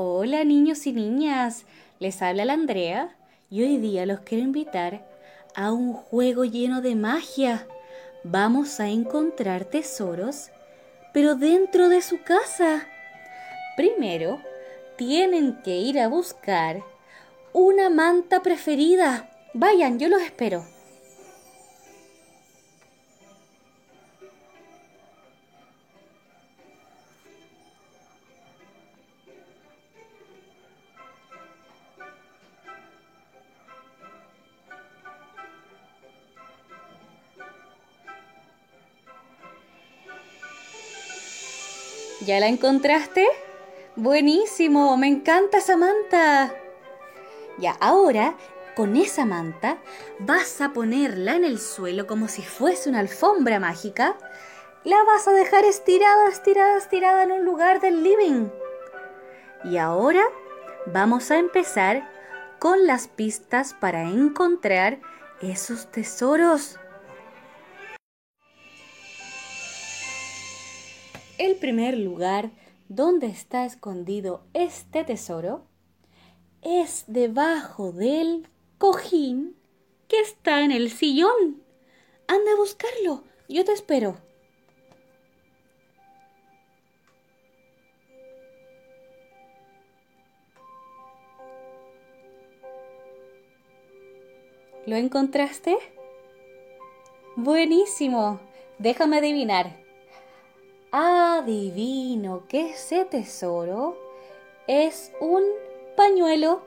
Hola niños y niñas, les habla la Andrea y hoy día los quiero invitar a un juego lleno de magia. Vamos a encontrar tesoros, pero dentro de su casa. Primero, tienen que ir a buscar una manta preferida. Vayan, yo los espero. ¿Ya la encontraste? Buenísimo, me encanta esa manta. Ya, ahora con esa manta vas a ponerla en el suelo como si fuese una alfombra mágica. La vas a dejar estirada, estirada, estirada en un lugar del living. Y ahora vamos a empezar con las pistas para encontrar esos tesoros. Primer lugar donde está escondido este tesoro es debajo del cojín que está en el sillón. Anda a buscarlo. Yo te espero. ¿Lo encontraste? Buenísimo. Déjame adivinar. Adivino que ese tesoro es un pañuelo.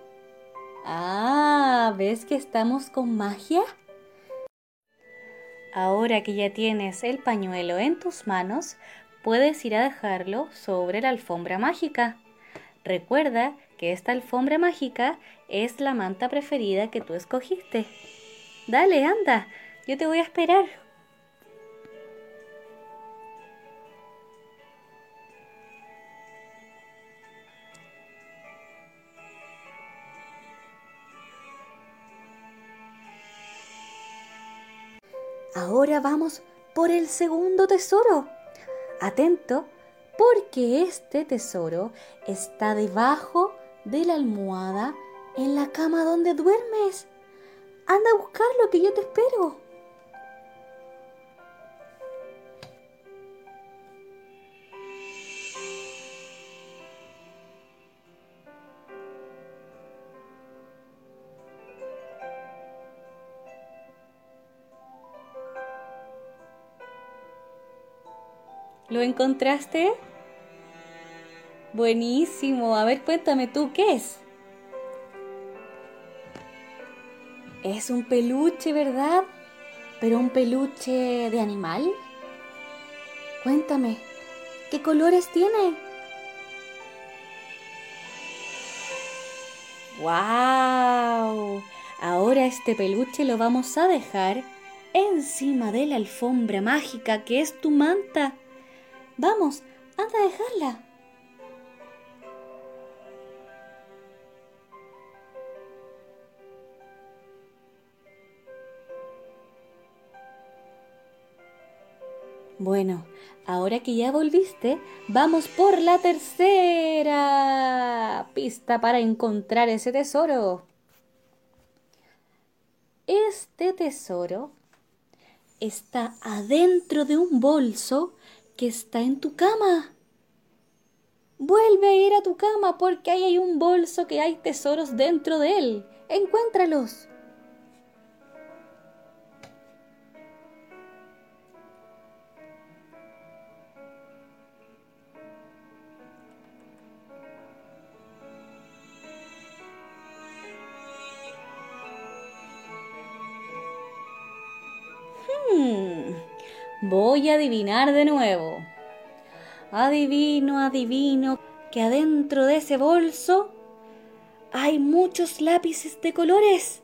Ah, ¿ves que estamos con magia? Ahora que ya tienes el pañuelo en tus manos, puedes ir a dejarlo sobre la alfombra mágica. Recuerda que esta alfombra mágica es la manta preferida que tú escogiste. Dale, anda, yo te voy a esperar. Ahora vamos por el segundo tesoro. Atento, porque este tesoro está debajo de la almohada en la cama donde duermes. Anda a buscarlo que yo te espero. ¿Lo encontraste? Buenísimo. A ver, cuéntame tú, ¿qué es? Es un peluche, ¿verdad? Pero un peluche de animal. Cuéntame, ¿qué colores tiene? ¡Wow! Ahora este peluche lo vamos a dejar encima de la alfombra mágica que es tu manta. Vamos, anda a dejarla. Bueno, ahora que ya volviste, vamos por la tercera pista para encontrar ese tesoro. Este tesoro está adentro de un bolso está en tu cama. Vuelve a ir a tu cama porque ahí hay un bolso que hay tesoros dentro de él. Encuéntralos. Hmm. Voy a adivinar de nuevo. Adivino, adivino que adentro de ese bolso hay muchos lápices de colores.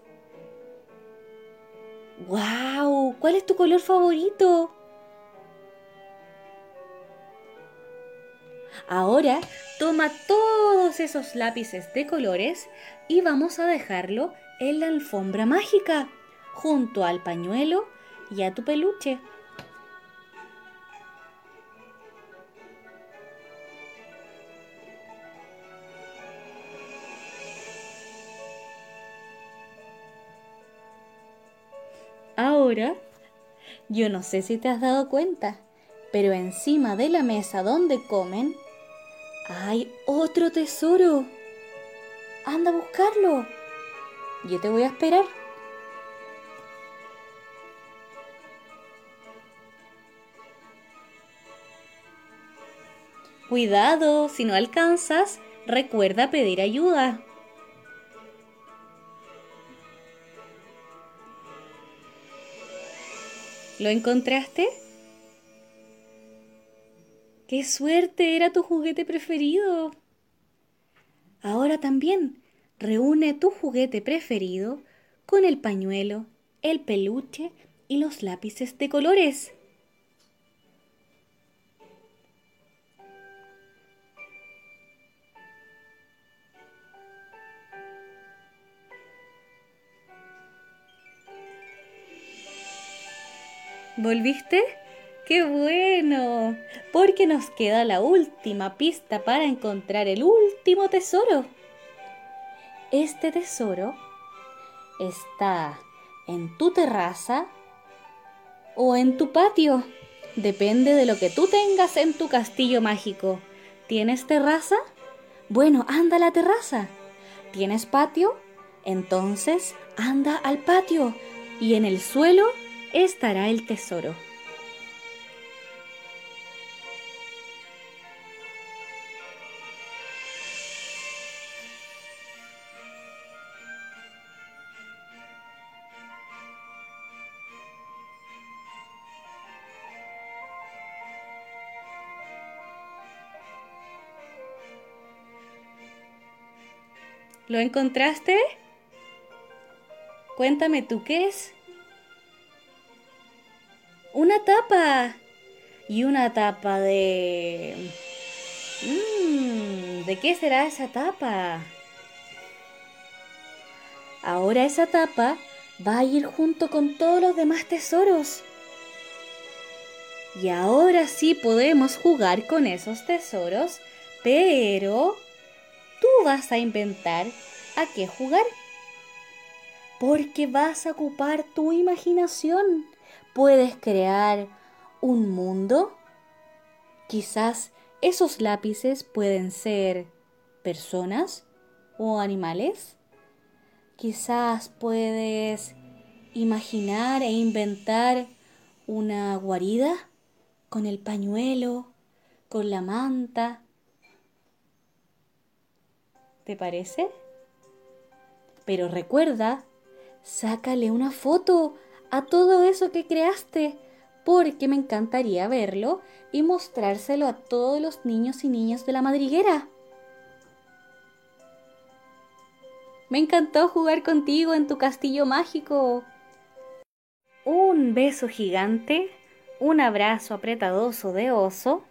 ¡Wow! ¿Cuál es tu color favorito? Ahora toma todos esos lápices de colores y vamos a dejarlo en la alfombra mágica, junto al pañuelo y a tu peluche. Ahora, yo no sé si te has dado cuenta, pero encima de la mesa donde comen hay otro tesoro. Anda a buscarlo. Yo te voy a esperar. Cuidado, si no alcanzas, recuerda pedir ayuda. ¿Lo encontraste? ¡Qué suerte! Era tu juguete preferido. Ahora también reúne tu juguete preferido con el pañuelo, el peluche y los lápices de colores. ¿Volviste? ¡Qué bueno! Porque nos queda la última pista para encontrar el último tesoro. Este tesoro está en tu terraza o en tu patio. Depende de lo que tú tengas en tu castillo mágico. ¿Tienes terraza? Bueno, anda a la terraza. ¿Tienes patio? Entonces anda al patio. Y en el suelo estará el tesoro. ¿Lo encontraste? Cuéntame tú qué es. Tapa. Y una tapa de... Mm, ¿De qué será esa tapa? Ahora esa tapa va a ir junto con todos los demás tesoros. Y ahora sí podemos jugar con esos tesoros, pero tú vas a inventar a qué jugar. Porque vas a ocupar tu imaginación puedes crear un mundo. Quizás esos lápices pueden ser personas o animales. Quizás puedes imaginar e inventar una guarida con el pañuelo, con la manta. ¿Te parece? Pero recuerda, sácale una foto a todo eso que creaste, porque me encantaría verlo y mostrárselo a todos los niños y niñas de la madriguera. Me encantó jugar contigo en tu castillo mágico. Un beso gigante, un abrazo apretadoso de oso.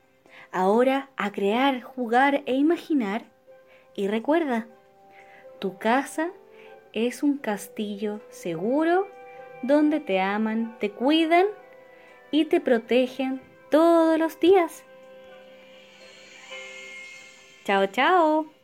Ahora a crear, jugar e imaginar. Y recuerda, tu casa es un castillo seguro donde te aman, te cuidan y te protegen todos los días. Chao, chao.